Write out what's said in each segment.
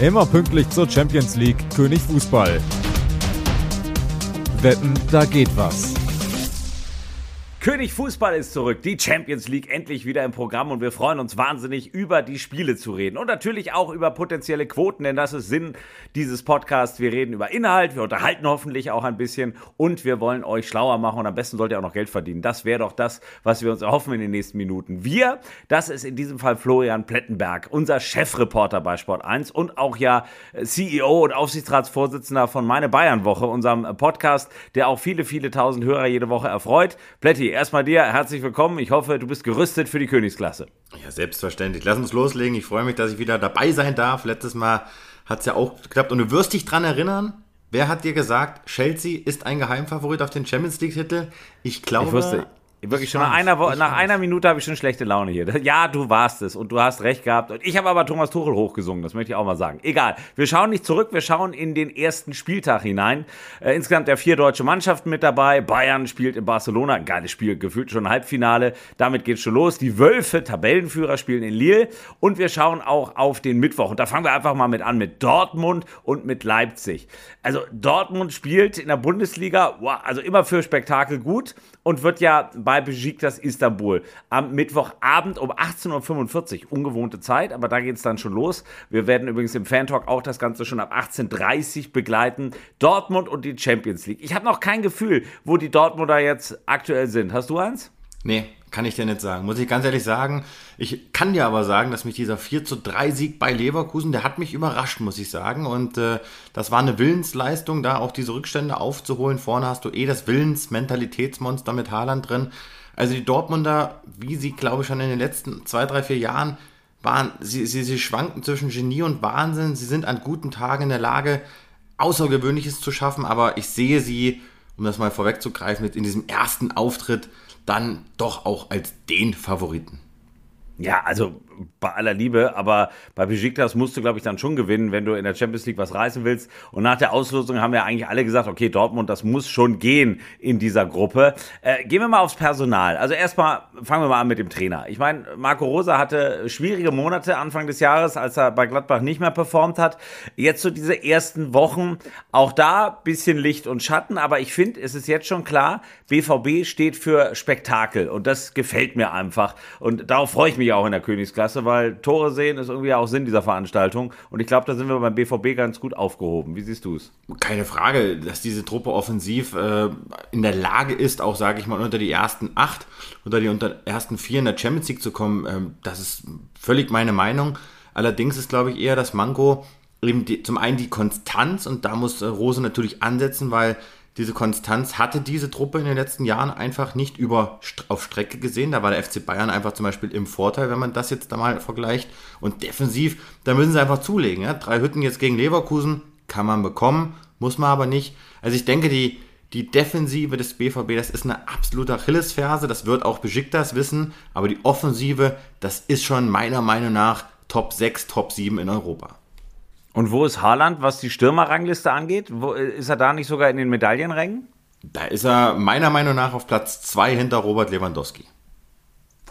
Immer pünktlich zur Champions League König Fußball. Wetten, da geht was. König Fußball ist zurück, die Champions League endlich wieder im Programm und wir freuen uns wahnsinnig über die Spiele zu reden und natürlich auch über potenzielle Quoten, denn das ist Sinn dieses Podcasts. Wir reden über Inhalt, wir unterhalten hoffentlich auch ein bisschen und wir wollen euch schlauer machen und am besten sollt ihr auch noch Geld verdienen. Das wäre doch das, was wir uns erhoffen in den nächsten Minuten. Wir, das ist in diesem Fall Florian Plettenberg, unser Chefreporter bei Sport 1 und auch ja CEO und Aufsichtsratsvorsitzender von Meine Bayern Woche, unserem Podcast, der auch viele, viele tausend Hörer jede Woche erfreut. Plätti, erstmal dir herzlich willkommen. Ich hoffe, du bist gerüstet für die Königsklasse. Ja, selbstverständlich. Lass uns loslegen. Ich freue mich, dass ich wieder dabei sein darf. Letztes Mal hat es ja auch geklappt. Und du wirst dich dran erinnern, wer hat dir gesagt, Chelsea ist ein Geheimfavorit auf den Champions League-Titel? Ich glaube. Ich Wirklich schon nach einer, Wo nach einer Minute habe ich schon schlechte Laune hier. Ja, du warst es und du hast recht gehabt. Und ich habe aber Thomas Tuchel hochgesungen, das möchte ich auch mal sagen. Egal, wir schauen nicht zurück, wir schauen in den ersten Spieltag hinein. Äh, insgesamt ja vier deutsche Mannschaften mit dabei. Bayern spielt in Barcelona, geiles Spiel, gefühlt schon Halbfinale. Damit geht's schon los. Die Wölfe, Tabellenführer, spielen in Lille. Und wir schauen auch auf den Mittwoch. Und da fangen wir einfach mal mit an, mit Dortmund und mit Leipzig. Also Dortmund spielt in der Bundesliga, wow, also immer für Spektakel gut und wird ja bei Besiktas Istanbul am Mittwochabend um 18.45 Uhr, ungewohnte Zeit, aber da geht es dann schon los. Wir werden übrigens im Fan-Talk auch das Ganze schon ab 18.30 Uhr begleiten. Dortmund und die Champions League. Ich habe noch kein Gefühl, wo die Dortmunder jetzt aktuell sind. Hast du eins? Nee, kann ich dir nicht sagen. Muss ich ganz ehrlich sagen. Ich kann dir aber sagen, dass mich dieser 4 zu 3 Sieg bei Leverkusen, der hat mich überrascht, muss ich sagen. Und äh, das war eine Willensleistung, da auch diese Rückstände aufzuholen. Vorne hast du eh das Willens-Mentalitätsmonster mit Haaland drin. Also die Dortmunder, wie sie, glaube ich, schon in den letzten zwei, drei, vier Jahren waren, sie, sie, sie schwanken zwischen Genie und Wahnsinn. Sie sind an guten Tagen in der Lage, Außergewöhnliches zu schaffen, aber ich sehe sie, um das mal vorwegzugreifen, in diesem ersten Auftritt dann doch auch als den Favoriten. Ja, also bei aller Liebe, aber bei Besiktas musst du, glaube ich, dann schon gewinnen, wenn du in der Champions League was reißen willst. Und nach der Auslosung haben ja eigentlich alle gesagt, okay, Dortmund, das muss schon gehen in dieser Gruppe. Äh, gehen wir mal aufs Personal. Also erstmal fangen wir mal an mit dem Trainer. Ich meine, Marco Rosa hatte schwierige Monate Anfang des Jahres, als er bei Gladbach nicht mehr performt hat. Jetzt so diese ersten Wochen, auch da bisschen Licht und Schatten, aber ich finde, es ist jetzt schon klar, BVB steht für Spektakel und das gefällt mir einfach. Und darauf freue ich mich auch in der Königsklasse. Klasse, weil Tore sehen ist irgendwie auch Sinn dieser Veranstaltung. Und ich glaube, da sind wir beim BVB ganz gut aufgehoben. Wie siehst du es? Keine Frage, dass diese Truppe offensiv äh, in der Lage ist, auch, sage ich mal, unter die ersten acht, unter die unter ersten vier in der Champions League zu kommen. Ähm, das ist völlig meine Meinung. Allerdings ist, glaube ich, eher das Manko, eben die, zum einen die Konstanz und da muss äh, Rose natürlich ansetzen, weil diese Konstanz hatte diese Truppe in den letzten Jahren einfach nicht über, auf Strecke gesehen. Da war der FC Bayern einfach zum Beispiel im Vorteil, wenn man das jetzt da mal vergleicht. Und defensiv, da müssen sie einfach zulegen. Ja? Drei Hütten jetzt gegen Leverkusen kann man bekommen, muss man aber nicht. Also ich denke, die, die Defensive des BVB, das ist eine absolute Achillesferse. Das wird auch Besiktas wissen. Aber die Offensive, das ist schon meiner Meinung nach Top 6, Top 7 in Europa. Und wo ist Haaland, was die Stürmerrangliste angeht? Wo, ist er da nicht sogar in den Medaillenrängen? Da ist er meiner Meinung nach auf Platz 2 hinter Robert Lewandowski.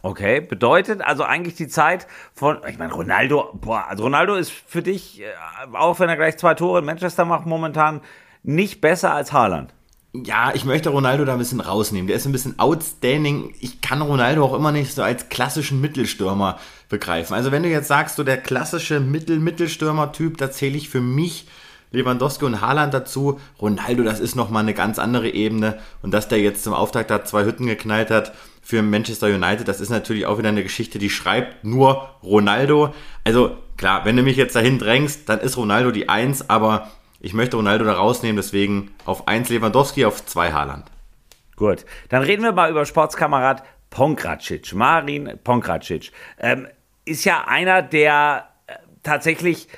Okay, bedeutet also eigentlich die Zeit von, ich meine, Ronaldo, boah, also Ronaldo ist für dich, äh, auch wenn er gleich zwei Tore in Manchester macht, momentan nicht besser als Haaland. Ja, ich möchte Ronaldo da ein bisschen rausnehmen. Der ist ein bisschen outstanding. Ich kann Ronaldo auch immer nicht so als klassischen Mittelstürmer begreifen. Also wenn du jetzt sagst, so der klassische Mittel-Mittelstürmer-Typ, da zähle ich für mich Lewandowski und Haaland dazu. Ronaldo, das ist nochmal eine ganz andere Ebene. Und dass der jetzt zum Auftakt da zwei Hütten geknallt hat für Manchester United, das ist natürlich auch wieder eine Geschichte, die schreibt nur Ronaldo. Also klar, wenn du mich jetzt dahin drängst, dann ist Ronaldo die Eins, aber ich möchte Ronaldo da rausnehmen, deswegen auf 1 Lewandowski, auf 2 Haaland. Gut, dann reden wir mal über Sportskamerad Pongracic, Marin Pongracic. Ähm, ist ja einer, der äh, tatsächlich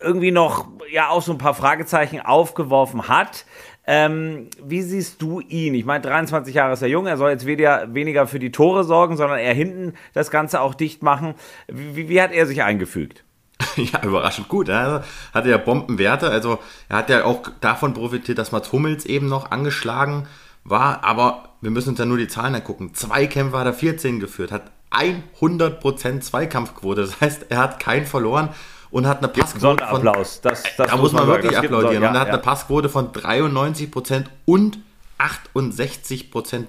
irgendwie noch ja auch so ein paar Fragezeichen aufgeworfen hat. Ähm, wie siehst du ihn? Ich meine, 23 Jahre ist er jung, er soll jetzt weniger, weniger für die Tore sorgen, sondern eher hinten das Ganze auch dicht machen. Wie, wie hat er sich eingefügt? ja, überraschend gut. Er hatte ja Bombenwerte. Also er hat ja auch davon profitiert, dass Mats Hummels eben noch angeschlagen war. Aber wir müssen uns ja nur die Zahlen angucken. Zweikämpfe hat er 14 geführt, hat 100% Zweikampfquote. Das heißt, er hat keinen verloren. und hat eine Passquote von. Das, das da muss man, wirklich applaudieren. Ja, und er hat ja. eine Passquote von 93% und 68%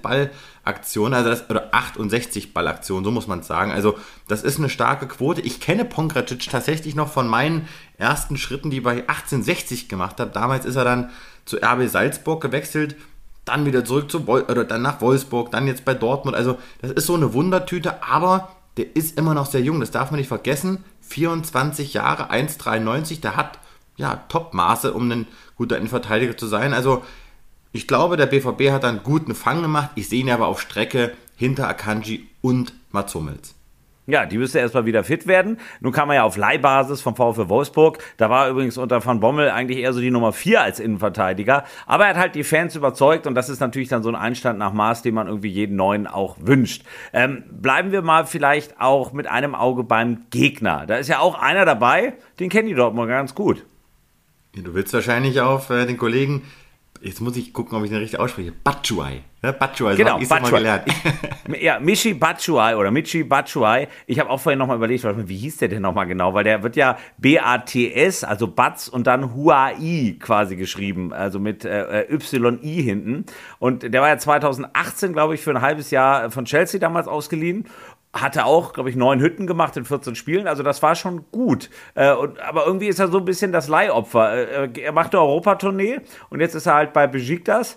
Ballaktion, also das, oder 68 Ballaktionen, so muss man es sagen. Also das ist eine starke Quote. Ich kenne Pongracic tatsächlich noch von meinen ersten Schritten, die ich bei 1860 gemacht habe. Damals ist er dann zu RB Salzburg gewechselt, dann wieder zurück zu Wol oder dann nach Wolfsburg, dann jetzt bei Dortmund. Also das ist so eine Wundertüte, aber der ist immer noch sehr jung, das darf man nicht vergessen. 24 Jahre, 1,93, der hat ja Topmaße, um ein guter Innenverteidiger zu sein. Also ich glaube, der BVB hat einen guten Fang gemacht. Ich sehe ihn aber auf Strecke hinter Akanji und Mats Hummels. Ja, die müsste erstmal wieder fit werden. Nun kam er ja auf Leihbasis vom VfL Wolfsburg. Da war übrigens unter Van Bommel eigentlich eher so die Nummer 4 als Innenverteidiger. Aber er hat halt die Fans überzeugt und das ist natürlich dann so ein Einstand nach Maß, den man irgendwie jeden Neuen auch wünscht. Ähm, bleiben wir mal vielleicht auch mit einem Auge beim Gegner. Da ist ja auch einer dabei, den kennen die Dortmund ganz gut. Du willst wahrscheinlich auf äh, den Kollegen jetzt muss ich gucken, ob ich den richtig ausspreche. Batshuayi. Ja, Batshuayi, genau, so mal gelernt. ja, Michi Batshuayi oder Michi Batshuayi. Ich habe auch vorhin nochmal überlegt, wie hieß der denn nochmal genau? Weil der wird ja B-A-T-S, also Bats und dann Huai quasi geschrieben, also mit äh, Y-I hinten. Und der war ja 2018, glaube ich, für ein halbes Jahr von Chelsea damals ausgeliehen hatte auch, glaube ich, neun Hütten gemacht in 14 Spielen. Also das war schon gut. Äh, und, aber irgendwie ist er so ein bisschen das Leihopfer. Äh, äh er machte Europatournee und jetzt ist er halt bei Besiktas.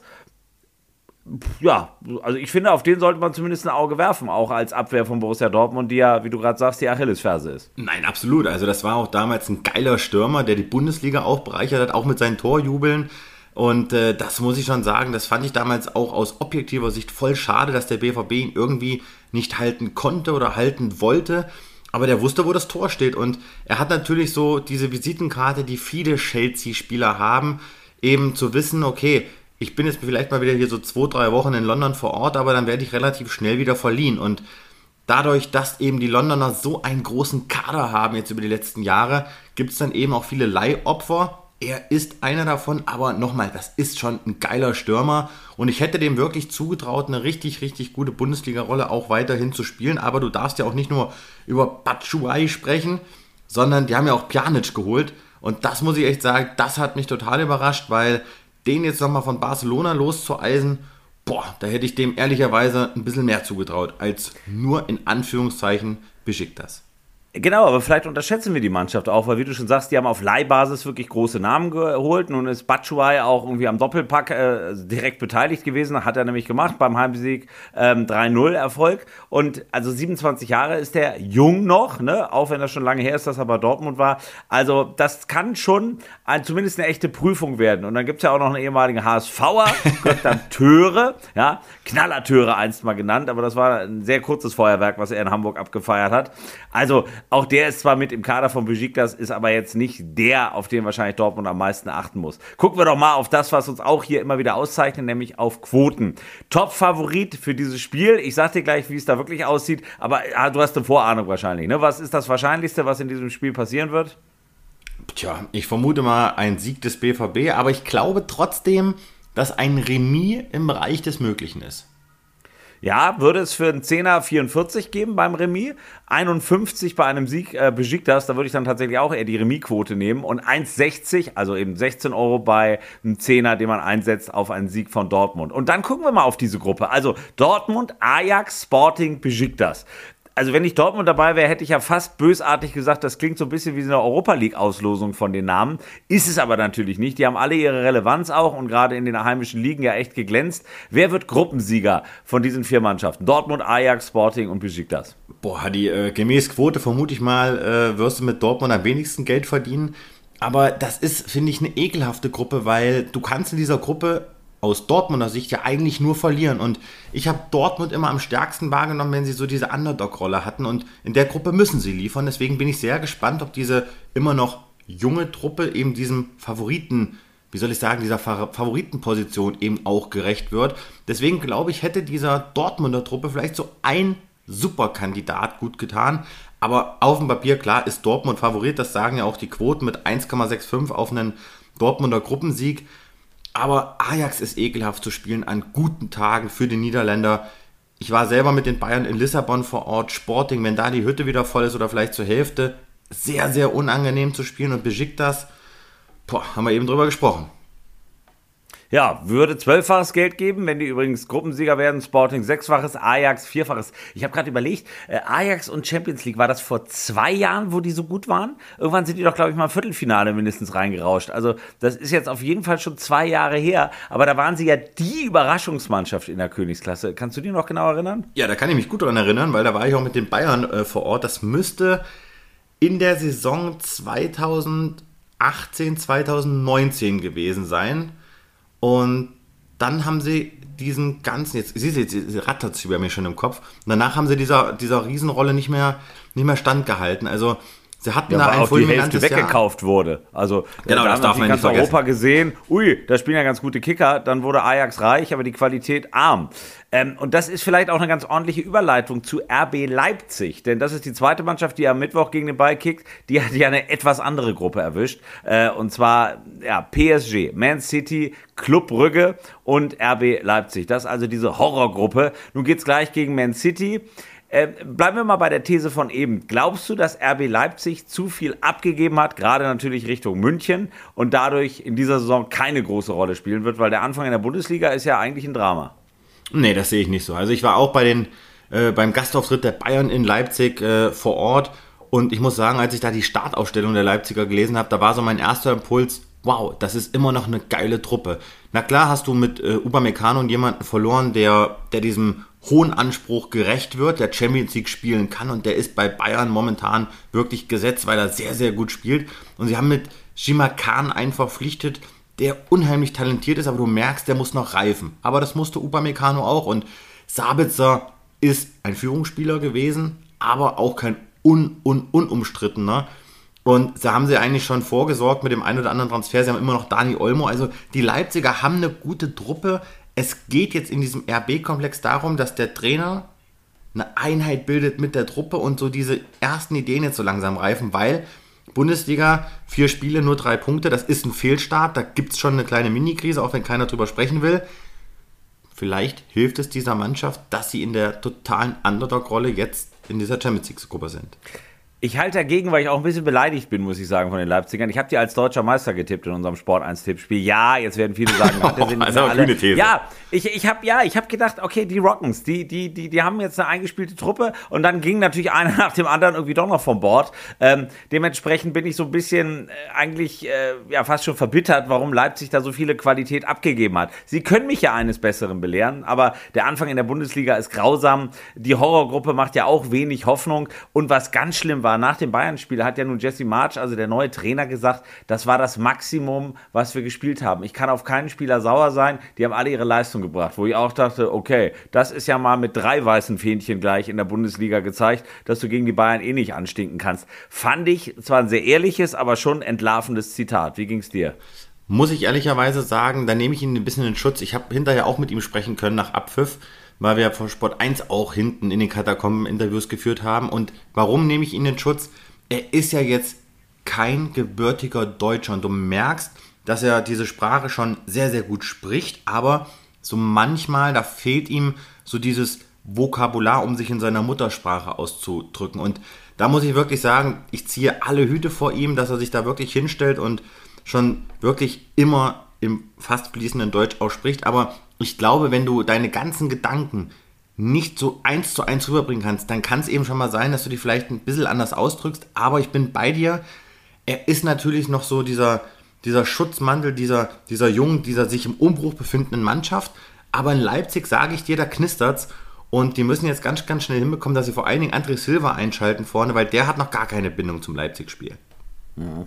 Ja, also ich finde, auf den sollte man zumindest ein Auge werfen, auch als Abwehr von Borussia Dortmund, die ja, wie du gerade sagst, die Achillesferse ist. Nein, absolut. Also das war auch damals ein geiler Stürmer, der die Bundesliga auch bereichert hat, auch mit seinen Torjubeln. Und äh, das muss ich schon sagen, das fand ich damals auch aus objektiver Sicht voll schade, dass der BVB ihn irgendwie nicht halten konnte oder halten wollte. Aber der wusste, wo das Tor steht. Und er hat natürlich so diese Visitenkarte, die viele Chelsea-Spieler haben, eben zu wissen, okay, ich bin jetzt vielleicht mal wieder hier so zwei, drei Wochen in London vor Ort, aber dann werde ich relativ schnell wieder verliehen. Und dadurch, dass eben die Londoner so einen großen Kader haben jetzt über die letzten Jahre, gibt es dann eben auch viele Leihopfer er ist einer davon, aber nochmal, das ist schon ein geiler Stürmer. Und ich hätte dem wirklich zugetraut, eine richtig, richtig gute Bundesliga-Rolle auch weiterhin zu spielen, aber du darfst ja auch nicht nur über Batshuayi sprechen, sondern die haben ja auch Pjanic geholt. Und das muss ich echt sagen, das hat mich total überrascht, weil den jetzt nochmal von Barcelona loszueisen, boah, da hätte ich dem ehrlicherweise ein bisschen mehr zugetraut, als nur in Anführungszeichen beschickt das. Genau, aber vielleicht unterschätzen wir die Mannschaft auch, weil wie du schon sagst, die haben auf Leihbasis wirklich große Namen geholt. Nun ist Batshuayi auch irgendwie am Doppelpack äh, direkt beteiligt gewesen, hat er nämlich gemacht beim Heimsieg ähm, 3-0 Erfolg. Und also 27 Jahre ist der jung noch, ne? auch wenn das schon lange her ist, dass er bei Dortmund war. Also das kann schon ein, zumindest eine echte Prüfung werden. Und dann gibt es ja auch noch einen ehemaligen HSVer, dann Töre, ja, Knallertöre einst mal genannt, aber das war ein sehr kurzes Feuerwerk, was er in Hamburg abgefeiert hat. Also auch der ist zwar mit im Kader von Besiktas, ist aber jetzt nicht der, auf den wahrscheinlich Dortmund am meisten achten muss. Gucken wir doch mal auf das, was uns auch hier immer wieder auszeichnet, nämlich auf Quoten. Top-Favorit für dieses Spiel. Ich sag dir gleich, wie es da wirklich aussieht, aber ah, du hast eine Vorahnung wahrscheinlich. Ne? Was ist das Wahrscheinlichste, was in diesem Spiel passieren wird? Tja, ich vermute mal ein Sieg des BVB, aber ich glaube trotzdem, dass ein Remis im Bereich des Möglichen ist. Ja, würde es für einen Zehner 44 geben beim Remis, 51 bei einem Sieg äh, Besiktas, da würde ich dann tatsächlich auch eher die Remis-Quote nehmen und 1,60, also eben 16 Euro bei einem Zehner, den man einsetzt auf einen Sieg von Dortmund. Und dann gucken wir mal auf diese Gruppe. Also Dortmund, Ajax, Sporting, Besiktas also wenn ich Dortmund dabei wäre, hätte ich ja fast bösartig gesagt, das klingt so ein bisschen wie eine Europa League-Auslosung von den Namen. Ist es aber natürlich nicht. Die haben alle ihre Relevanz auch und gerade in den heimischen Ligen ja echt geglänzt. Wer wird Gruppensieger von diesen vier Mannschaften? Dortmund, Ajax, Sporting und Besiktas. Boah, die äh, gemäß Quote vermute ich mal, äh, wirst du mit Dortmund am wenigsten Geld verdienen. Aber das ist, finde ich, eine ekelhafte Gruppe, weil du kannst in dieser Gruppe aus Dortmunder Sicht ja eigentlich nur verlieren. Und ich habe Dortmund immer am stärksten wahrgenommen, wenn sie so diese Underdog-Rolle hatten. Und in der Gruppe müssen sie liefern. Deswegen bin ich sehr gespannt, ob diese immer noch junge Truppe eben diesem Favoriten, wie soll ich sagen, dieser Favoritenposition eben auch gerecht wird. Deswegen glaube ich, hätte dieser Dortmunder Truppe vielleicht so ein Superkandidat gut getan. Aber auf dem Papier, klar, ist Dortmund Favorit. Das sagen ja auch die Quoten mit 1,65 auf einen Dortmunder Gruppensieg. Aber Ajax ist ekelhaft zu spielen an guten Tagen für die Niederländer. Ich war selber mit den Bayern in Lissabon vor Ort, Sporting, wenn da die Hütte wieder voll ist oder vielleicht zur Hälfte, sehr, sehr unangenehm zu spielen und Besiktas, boah, haben wir eben drüber gesprochen. Ja, würde zwölffaches Geld geben, wenn die übrigens Gruppensieger werden. Sporting sechsfaches, Ajax vierfaches. Ich habe gerade überlegt, äh, Ajax und Champions League, war das vor zwei Jahren, wo die so gut waren? Irgendwann sind die doch, glaube ich, mal im Viertelfinale mindestens reingerauscht. Also das ist jetzt auf jeden Fall schon zwei Jahre her. Aber da waren sie ja die Überraschungsmannschaft in der Königsklasse. Kannst du dich noch genau erinnern? Ja, da kann ich mich gut daran erinnern, weil da war ich auch mit den Bayern äh, vor Ort. Das müsste in der Saison 2018, 2019 gewesen sein. Und dann haben sie diesen ganzen, jetzt siehst du, jetzt rattert es über mir schon im Kopf. Und danach haben sie dieser, dieser Riesenrolle nicht mehr, nicht mehr standgehalten. Also Sie hatten ja, da ein auch die Hälfte weggekauft Jahr. wurde. Also genau, da das darf man ganz nicht Europa gesehen, ui, da spielen ja ganz gute Kicker, dann wurde Ajax reich, aber die Qualität arm. Ähm, und das ist vielleicht auch eine ganz ordentliche Überleitung zu RB Leipzig, denn das ist die zweite Mannschaft, die am Mittwoch gegen den Ball kickt. Die hat ja eine etwas andere Gruppe erwischt. Äh, und zwar ja, PSG, Man City, Club Brügge und RB Leipzig. Das ist also diese Horrorgruppe. Nun geht's gleich gegen Man City. Äh, bleiben wir mal bei der These von eben. Glaubst du, dass RB Leipzig zu viel abgegeben hat, gerade natürlich Richtung München und dadurch in dieser Saison keine große Rolle spielen wird, weil der Anfang in der Bundesliga ist ja eigentlich ein Drama? Nee, das sehe ich nicht so. Also ich war auch bei den, äh, beim Gastauftritt der Bayern in Leipzig äh, vor Ort und ich muss sagen, als ich da die Startausstellung der Leipziger gelesen habe, da war so mein erster Impuls, wow, das ist immer noch eine geile Truppe. Na klar hast du mit äh, Upamecano jemanden verloren, der, der diesem hohen Anspruch gerecht wird, der Champions League spielen kann und der ist bei Bayern momentan wirklich gesetzt, weil er sehr, sehr gut spielt. Und sie haben mit Shima Khan einen verpflichtet, der unheimlich talentiert ist, aber du merkst, der muss noch reifen. Aber das musste Upamecano auch und Sabitzer ist ein Führungsspieler gewesen, aber auch kein un, un, unumstrittener. Und da haben sie eigentlich schon vorgesorgt mit dem einen oder anderen Transfer. Sie haben immer noch Dani Olmo. Also die Leipziger haben eine gute Truppe es geht jetzt in diesem RB-Komplex darum, dass der Trainer eine Einheit bildet mit der Truppe und so diese ersten Ideen jetzt so langsam reifen, weil Bundesliga, vier Spiele, nur drei Punkte, das ist ein Fehlstart, da gibt es schon eine kleine Mini-Krise, auch wenn keiner drüber sprechen will. Vielleicht hilft es dieser Mannschaft, dass sie in der totalen Underdog-Rolle jetzt in dieser Champions League-Gruppe sind. Ich halte dagegen, weil ich auch ein bisschen beleidigt bin, muss ich sagen, von den Leipzigern. Ich habe die als deutscher Meister getippt in unserem Sport 1 Tippspiel. Ja, jetzt werden viele sagen, der sind also alle. Kühne These. Ja, ich, ich habe ja, ich habe gedacht, okay, die Rockens, die die die die haben jetzt eine eingespielte Truppe und dann ging natürlich einer nach dem anderen irgendwie doch noch vom Bord. Ähm, dementsprechend bin ich so ein bisschen äh, eigentlich äh, ja fast schon verbittert, warum Leipzig da so viele Qualität abgegeben hat. Sie können mich ja eines Besseren belehren, aber der Anfang in der Bundesliga ist grausam. Die Horrorgruppe macht ja auch wenig Hoffnung und was ganz schlimm war, nach dem Bayern-Spiel hat ja nun Jesse March, also der neue Trainer, gesagt, das war das Maximum, was wir gespielt haben. Ich kann auf keinen Spieler sauer sein, die haben alle ihre Leistung gebracht. Wo ich auch dachte, okay, das ist ja mal mit drei weißen Fähnchen gleich in der Bundesliga gezeigt, dass du gegen die Bayern eh nicht anstinken kannst. Fand ich zwar ein sehr ehrliches, aber schon entlarvendes Zitat. Wie ging es dir? Muss ich ehrlicherweise sagen, da nehme ich ihn ein bisschen in Schutz. Ich habe hinterher auch mit ihm sprechen können nach Abpfiff weil wir vor Sport 1 auch hinten in den Katakomben Interviews geführt haben. Und warum nehme ich ihn in Schutz? Er ist ja jetzt kein gebürtiger Deutscher und du merkst, dass er diese Sprache schon sehr, sehr gut spricht, aber so manchmal, da fehlt ihm so dieses Vokabular, um sich in seiner Muttersprache auszudrücken. Und da muss ich wirklich sagen, ich ziehe alle Hüte vor ihm, dass er sich da wirklich hinstellt und schon wirklich immer im fast fließenden Deutsch ausspricht. Aber ich glaube, wenn du deine ganzen Gedanken nicht so eins zu eins rüberbringen kannst, dann kann es eben schon mal sein, dass du die vielleicht ein bisschen anders ausdrückst. Aber ich bin bei dir. Er ist natürlich noch so dieser, dieser Schutzmantel dieser, dieser jungen, dieser sich im Umbruch befindenden Mannschaft. Aber in Leipzig, sage ich dir, da knistert's. Und die müssen jetzt ganz, ganz schnell hinbekommen, dass sie vor allen Dingen André Silva einschalten vorne, weil der hat noch gar keine Bindung zum Leipzig-Spiel.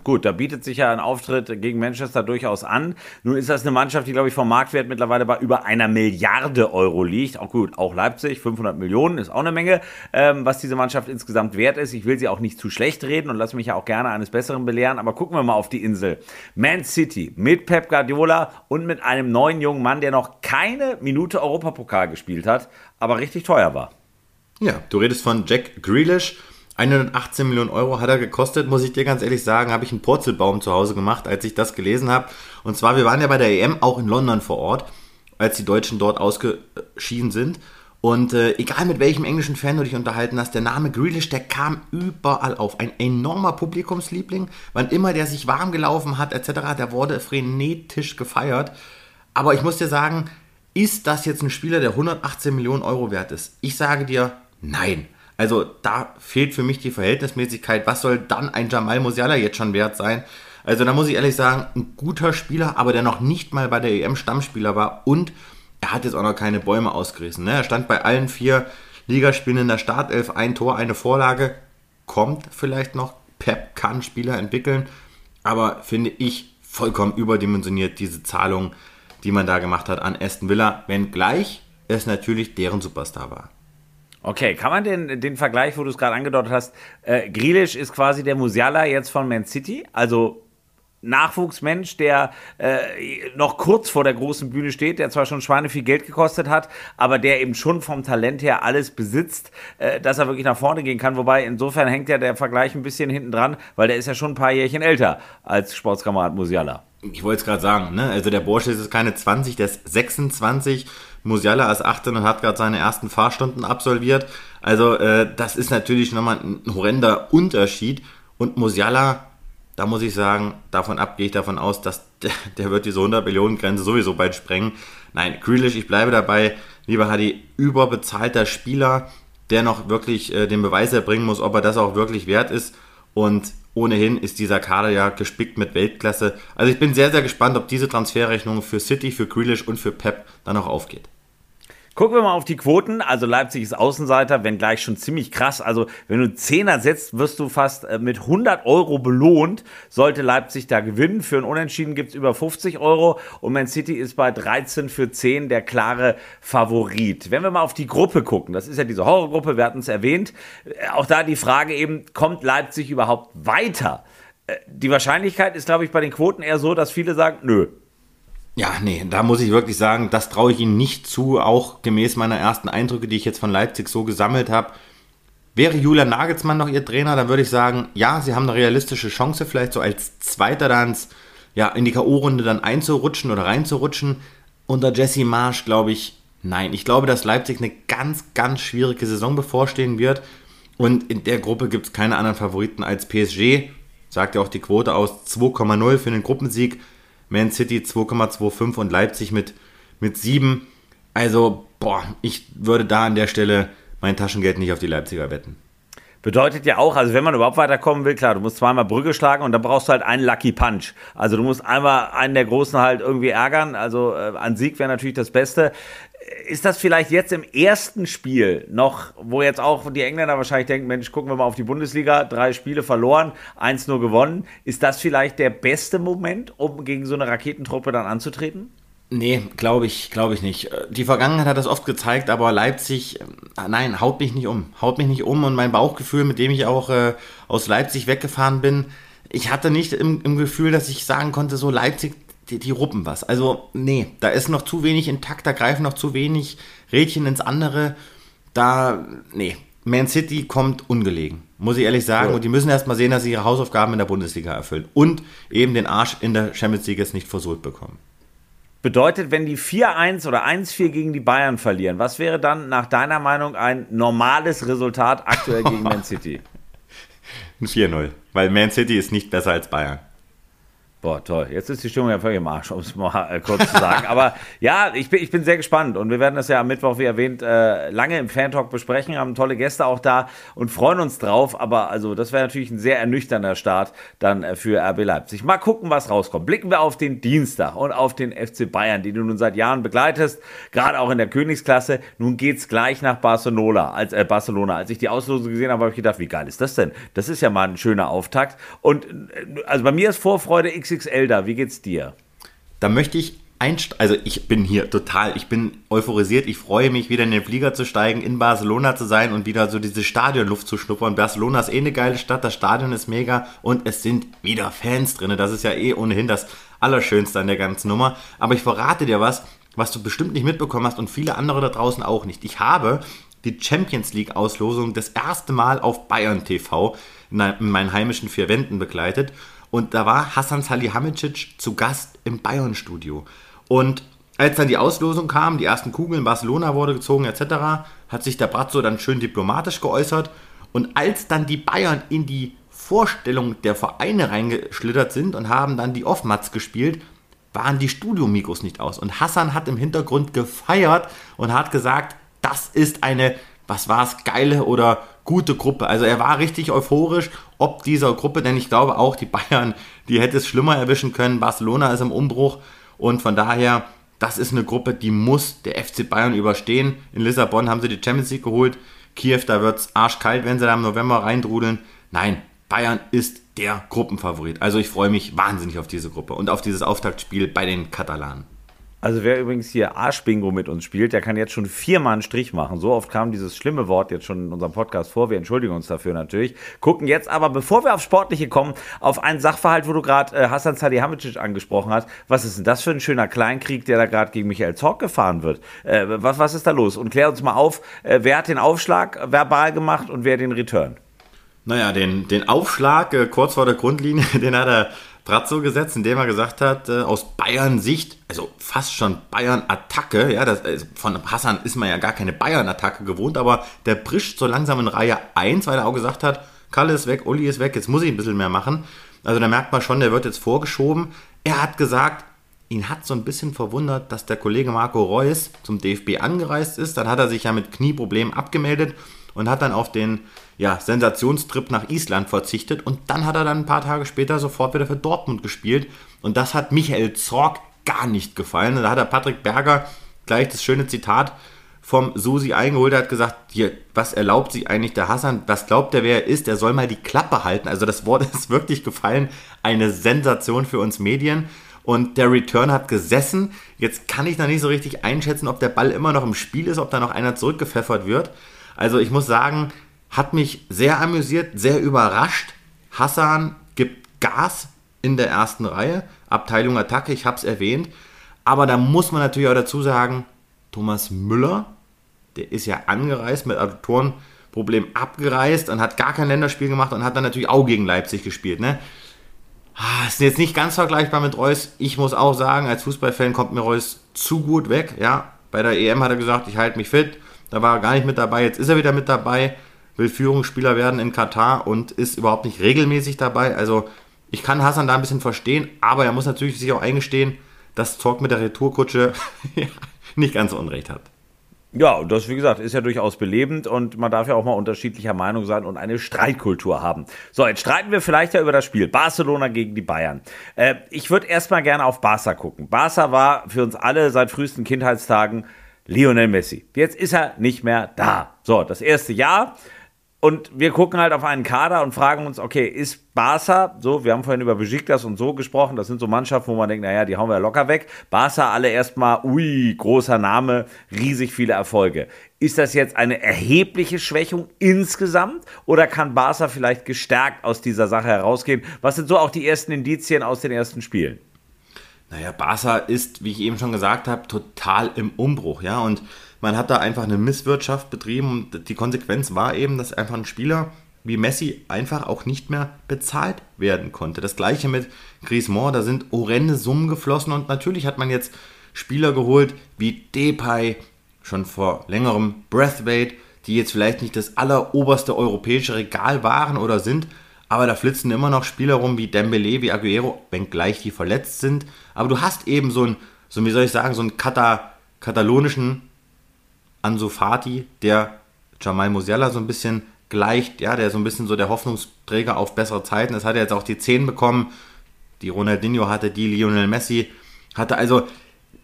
Gut, da bietet sich ja ein Auftritt gegen Manchester durchaus an. Nun ist das eine Mannschaft, die, glaube ich, vom Marktwert mittlerweile bei über einer Milliarde Euro liegt. Auch gut, auch Leipzig, 500 Millionen ist auch eine Menge, ähm, was diese Mannschaft insgesamt wert ist. Ich will sie auch nicht zu schlecht reden und lasse mich ja auch gerne eines Besseren belehren. Aber gucken wir mal auf die Insel. Man City mit Pep Guardiola und mit einem neuen jungen Mann, der noch keine Minute Europapokal gespielt hat, aber richtig teuer war. Ja, du redest von Jack Grealish 118 Millionen Euro hat er gekostet, muss ich dir ganz ehrlich sagen, habe ich einen Purzelbaum zu Hause gemacht, als ich das gelesen habe. Und zwar, wir waren ja bei der EM auch in London vor Ort, als die Deutschen dort ausgeschieden sind. Und äh, egal mit welchem englischen Fan du dich unterhalten hast, der Name Grealish, der kam überall auf. Ein enormer Publikumsliebling. Wann immer der sich warm gelaufen hat, etc., der wurde frenetisch gefeiert. Aber ich muss dir sagen, ist das jetzt ein Spieler, der 118 Millionen Euro wert ist? Ich sage dir, nein. Also da fehlt für mich die Verhältnismäßigkeit. Was soll dann ein Jamal Musiala jetzt schon wert sein? Also da muss ich ehrlich sagen, ein guter Spieler, aber der noch nicht mal bei der EM Stammspieler war und er hat jetzt auch noch keine Bäume ausgerissen. Ne? Er stand bei allen vier Ligaspielen in der Startelf, ein Tor, eine Vorlage. Kommt vielleicht noch. Pep kann Spieler entwickeln, aber finde ich vollkommen überdimensioniert diese Zahlung, die man da gemacht hat an Aston Villa, wenngleich es natürlich deren Superstar war. Okay, kann man den, den Vergleich, wo du es gerade angedeutet hast, äh, Grealish ist quasi der Musiala jetzt von Man City, also Nachwuchsmensch, der äh, noch kurz vor der großen Bühne steht, der zwar schon Schweine viel Geld gekostet hat, aber der eben schon vom Talent her alles besitzt, äh, dass er wirklich nach vorne gehen kann. Wobei insofern hängt ja der Vergleich ein bisschen hinten dran, weil der ist ja schon ein paar Jährchen älter als Sportskamerad Musiala. Ich wollte es gerade sagen, ne? also der Bursche ist keine 20, der ist 26. Musiala ist 18 und hat gerade seine ersten Fahrstunden absolviert. Also äh, das ist natürlich nochmal ein horrender Unterschied. Und Musiala da muss ich sagen, davon ab gehe ich davon aus, dass der, der wird diese 100 Millionen Grenze sowieso bald sprengen. Nein, Grealish, ich bleibe dabei, lieber Hadi, überbezahlter Spieler, der noch wirklich äh, den Beweis erbringen muss, ob er das auch wirklich wert ist. Und ohnehin ist dieser Kader ja gespickt mit Weltklasse. Also ich bin sehr, sehr gespannt, ob diese Transferrechnung für City, für Grealish und für Pep dann auch aufgeht. Gucken wir mal auf die Quoten. Also Leipzig ist Außenseiter, wenn gleich schon ziemlich krass. Also wenn du Zehner setzt, wirst du fast äh, mit 100 Euro belohnt. Sollte Leipzig da gewinnen. Für ein Unentschieden gibt es über 50 Euro. Und Man City ist bei 13 für 10 der klare Favorit. Wenn wir mal auf die Gruppe gucken, das ist ja diese Horrorgruppe, wir hatten es erwähnt. Äh, auch da die Frage eben, kommt Leipzig überhaupt weiter? Äh, die Wahrscheinlichkeit ist, glaube ich, bei den Quoten eher so, dass viele sagen, nö, ja, nee, da muss ich wirklich sagen, das traue ich ihnen nicht zu, auch gemäß meiner ersten Eindrücke, die ich jetzt von Leipzig so gesammelt habe. Wäre Julian Nagelsmann noch ihr Trainer, dann würde ich sagen, ja, sie haben eine realistische Chance, vielleicht so als Zweiter dann ja, in die K.O.-Runde dann einzurutschen oder reinzurutschen. Unter Jesse Marsch glaube ich, nein. Ich glaube, dass Leipzig eine ganz, ganz schwierige Saison bevorstehen wird. Und in der Gruppe gibt es keine anderen Favoriten als PSG. Sagt ja auch die Quote aus 2,0 für den Gruppensieg. Man City 2,25 und Leipzig mit, mit 7. Also, boah, ich würde da an der Stelle mein Taschengeld nicht auf die Leipziger wetten. Bedeutet ja auch, also wenn man überhaupt weiterkommen will, klar, du musst zweimal Brücke schlagen und dann brauchst du halt einen Lucky Punch. Also du musst einmal einen der Großen halt irgendwie ärgern. Also äh, an Sieg wäre natürlich das Beste ist das vielleicht jetzt im ersten Spiel noch, wo jetzt auch die Engländer wahrscheinlich denken, Mensch, gucken wir mal auf die Bundesliga, drei Spiele verloren, eins nur gewonnen. Ist das vielleicht der beste Moment, um gegen so eine Raketentruppe dann anzutreten? Nee, glaube ich, glaube ich nicht. Die Vergangenheit hat das oft gezeigt, aber Leipzig, äh, nein, haut mich nicht um. Haut mich nicht um und mein Bauchgefühl, mit dem ich auch äh, aus Leipzig weggefahren bin, ich hatte nicht im, im Gefühl, dass ich sagen konnte, so Leipzig, die, die ruppen was. Also, nee, da ist noch zu wenig intakt, da greifen noch zu wenig Rädchen ins andere. Da, nee, Man City kommt ungelegen, muss ich ehrlich sagen. Ja. Und die müssen erst mal sehen, dass sie ihre Hausaufgaben in der Bundesliga erfüllen. Und eben den Arsch in der Champions League jetzt nicht versohlt bekommen. Bedeutet, wenn die 4-1 oder 1-4 gegen die Bayern verlieren, was wäre dann nach deiner Meinung ein normales Resultat aktuell gegen Man City? Ein 4-0, weil Man City ist nicht besser als Bayern. Boah, toll. Jetzt ist die Stimmung ja völlig im Arsch, um es mal äh, kurz zu sagen. Aber ja, ich bin, ich bin sehr gespannt und wir werden das ja am Mittwoch, wie erwähnt, äh, lange im Fan-Talk besprechen, haben tolle Gäste auch da und freuen uns drauf. Aber also, das wäre natürlich ein sehr ernüchternder Start dann äh, für RB Leipzig. Mal gucken, was rauskommt. Blicken wir auf den Dienstag und auf den FC Bayern, die du nun seit Jahren begleitest, gerade auch in der Königsklasse. Nun geht's gleich nach Barcelona. Als, äh, Barcelona. Als ich die Auslosung gesehen habe, habe ich gedacht, wie geil ist das denn? Das ist ja mal ein schöner Auftakt. Und also bei mir ist Vorfreude X XXL da. Wie geht's dir? Da möchte ich einsteigen. Also ich bin hier total, ich bin euphorisiert. Ich freue mich, wieder in den Flieger zu steigen, in Barcelona zu sein und wieder so diese Stadionluft zu schnuppern. Barcelona ist eh eine geile Stadt, das Stadion ist mega und es sind wieder Fans drin. Das ist ja eh ohnehin das Allerschönste an der ganzen Nummer. Aber ich verrate dir was, was du bestimmt nicht mitbekommen hast und viele andere da draußen auch nicht. Ich habe die Champions League Auslosung das erste Mal auf Bayern TV in meinen heimischen vier Wänden begleitet und da war Hassan Salihamidzic zu Gast im Bayern-Studio. Und als dann die Auslosung kam, die ersten Kugeln, Barcelona wurde gezogen etc., hat sich der Brazzo dann schön diplomatisch geäußert. Und als dann die Bayern in die Vorstellung der Vereine reingeschlittert sind und haben dann die Off-Mats gespielt, waren die Studiomikros nicht aus. Und Hassan hat im Hintergrund gefeiert und hat gesagt, das ist eine, was war es, geile oder gute Gruppe. Also er war richtig euphorisch ob dieser Gruppe, denn ich glaube auch, die Bayern, die hätte es schlimmer erwischen können. Barcelona ist im Umbruch und von daher, das ist eine Gruppe, die muss der FC Bayern überstehen. In Lissabon haben sie die Champions League geholt. Kiew, da wird es arschkalt, wenn sie da im November reindrudeln. Nein, Bayern ist der Gruppenfavorit. Also ich freue mich wahnsinnig auf diese Gruppe und auf dieses Auftaktspiel bei den Katalanen. Also wer übrigens hier Arschbingo mit uns spielt, der kann jetzt schon viermal einen Strich machen. So oft kam dieses schlimme Wort jetzt schon in unserem Podcast vor. Wir entschuldigen uns dafür natürlich. Gucken jetzt aber, bevor wir auf Sportliche kommen, auf einen Sachverhalt, wo du gerade äh, Hassan Salihamidzic angesprochen hast. Was ist denn das für ein schöner Kleinkrieg, der da gerade gegen Michael Zorc gefahren wird? Äh, was, was ist da los? Und klär uns mal auf, äh, wer hat den Aufschlag verbal gemacht und wer den Return? Naja, den, den Aufschlag äh, kurz vor der Grundlinie, den hat er Brazzo gesetzt, indem er gesagt hat, äh, aus Bayern-Sicht, also fast schon Bayern-Attacke, ja, das, also von Hassan ist man ja gar keine Bayern-Attacke gewohnt, aber der brischt so langsam in Reihe 1, weil er auch gesagt hat, Kalle ist weg, Uli ist weg, jetzt muss ich ein bisschen mehr machen. Also da merkt man schon, der wird jetzt vorgeschoben. Er hat gesagt, ihn hat so ein bisschen verwundert, dass der Kollege Marco Reus zum DFB angereist ist. Dann hat er sich ja mit Knieproblemen abgemeldet und hat dann auf den ja, Sensationstrip nach Island verzichtet und dann hat er dann ein paar Tage später sofort wieder für Dortmund gespielt und das hat Michael Zorg gar nicht gefallen. da hat der Patrick Berger gleich das schöne Zitat vom Susi eingeholt, er hat gesagt, hier, was erlaubt sich eigentlich der Hassan, was glaubt er, wer er ist, er soll mal die Klappe halten. Also das Wort ist wirklich gefallen, eine Sensation für uns Medien. Und der Return hat gesessen. Jetzt kann ich noch nicht so richtig einschätzen, ob der Ball immer noch im Spiel ist, ob da noch einer zurückgepfeffert wird. Also ich muss sagen, hat mich sehr amüsiert, sehr überrascht. Hassan gibt Gas in der ersten Reihe. Abteilung Attacke, ich habe es erwähnt. Aber da muss man natürlich auch dazu sagen, Thomas Müller, der ist ja angereist mit Adduktorenproblem abgereist und hat gar kein Länderspiel gemacht und hat dann natürlich auch gegen Leipzig gespielt. Ne? Ah, ist jetzt nicht ganz vergleichbar mit Reus. Ich muss auch sagen, als Fußballfan kommt mir Reus zu gut weg. Ja, bei der EM hat er gesagt, ich halte mich fit. Da war er gar nicht mit dabei. Jetzt ist er wieder mit dabei will Führungsspieler werden in Katar und ist überhaupt nicht regelmäßig dabei. Also ich kann Hassan da ein bisschen verstehen, aber er muss natürlich sich auch eingestehen, dass Zorg mit der Retourkutsche nicht ganz unrecht hat. Ja, das, wie gesagt, ist ja durchaus belebend und man darf ja auch mal unterschiedlicher Meinung sein und eine Streitkultur haben. So, jetzt streiten wir vielleicht ja über das Spiel. Barcelona gegen die Bayern. Äh, ich würde erstmal gerne auf Barca gucken. Barca war für uns alle seit frühesten Kindheitstagen Lionel Messi. Jetzt ist er nicht mehr da. So, das erste Jahr und wir gucken halt auf einen Kader und fragen uns, okay, ist Barca, so, wir haben vorhin über Besiktas und so gesprochen, das sind so Mannschaften, wo man denkt, naja, die hauen wir locker weg. Barca alle erstmal, ui, großer Name, riesig viele Erfolge. Ist das jetzt eine erhebliche Schwächung insgesamt oder kann Barca vielleicht gestärkt aus dieser Sache herausgehen? Was sind so auch die ersten Indizien aus den ersten Spielen? Naja, Barca ist, wie ich eben schon gesagt habe, total im Umbruch, ja, und man hat da einfach eine Misswirtschaft betrieben und die Konsequenz war eben, dass einfach ein Spieler wie Messi einfach auch nicht mehr bezahlt werden konnte. Das gleiche mit Griezmann, da sind horrende Summen geflossen und natürlich hat man jetzt Spieler geholt wie Depay, schon vor längerem Breathwaite, die jetzt vielleicht nicht das alleroberste europäische Regal waren oder sind, aber da flitzen immer noch Spieler rum wie Dembele, wie Aguero, wenngleich die verletzt sind. Aber du hast eben so einen, so wie soll ich sagen, so einen Kata, katalonischen Ansu Fati, der Jamal Musiala so ein bisschen gleicht, ja, der so ein bisschen so der Hoffnungsträger auf bessere Zeiten ist, hat er jetzt auch die 10 bekommen, die Ronaldinho hatte, die Lionel Messi hatte. Also,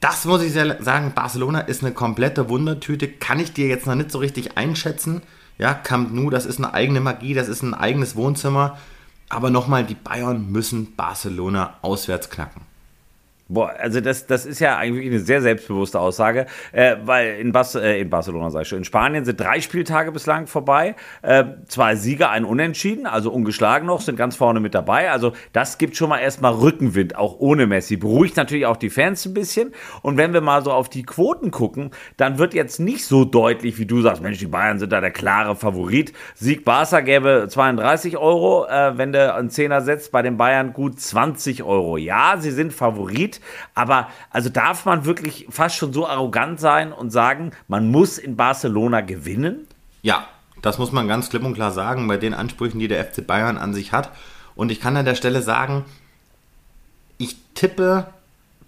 das muss ich sagen, Barcelona ist eine komplette Wundertüte, kann ich dir jetzt noch nicht so richtig einschätzen. Ja, Camp Nou, das ist eine eigene Magie, das ist ein eigenes Wohnzimmer. Aber nochmal, die Bayern müssen Barcelona auswärts knacken. Boah, also das, das ist ja eigentlich eine sehr selbstbewusste Aussage, äh, weil in, Bas äh, in Barcelona sag ich schon, in Spanien sind drei Spieltage bislang vorbei, äh, zwei Sieger, ein Unentschieden, also ungeschlagen noch, sind ganz vorne mit dabei, also das gibt schon mal erstmal Rückenwind, auch ohne Messi, beruhigt natürlich auch die Fans ein bisschen. Und wenn wir mal so auf die Quoten gucken, dann wird jetzt nicht so deutlich, wie du sagst, Mensch, die Bayern sind da der klare Favorit, Sieg Barca gäbe 32 Euro, äh, wenn du einen Zehner setzt, bei den Bayern gut 20 Euro, ja, sie sind Favorit, Aber also darf man wirklich fast schon so arrogant sein und sagen, man muss in Barcelona gewinnen? Ja, das muss man ganz klipp und klar sagen, bei den Ansprüchen, die der FC Bayern an sich hat. Und ich kann an der Stelle sagen, ich tippe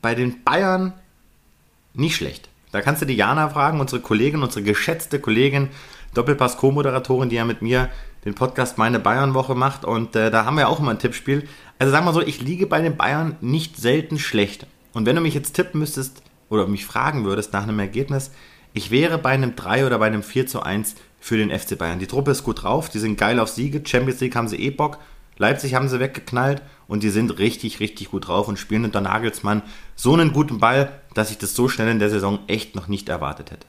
bei den Bayern nicht schlecht. Da kannst du die Jana fragen, unsere Kollegin, unsere geschätzte Kollegin, Doppelpass Co-Moderatorin, die ja mit mir den Podcast Meine Bayern-Woche macht. Und äh, da haben wir auch immer ein Tippspiel. Also sagen wir so, ich liege bei den Bayern nicht selten schlecht. Und wenn du mich jetzt tippen müsstest oder mich fragen würdest nach einem Ergebnis, ich wäre bei einem 3 oder bei einem 4 zu 1 für den FC Bayern. Die Truppe ist gut drauf, die sind geil auf Siege. Champions League haben sie eh Bock. Leipzig haben sie weggeknallt und die sind richtig, richtig gut drauf und spielen unter Nagelsmann so einen guten Ball, dass ich das so schnell in der Saison echt noch nicht erwartet hätte.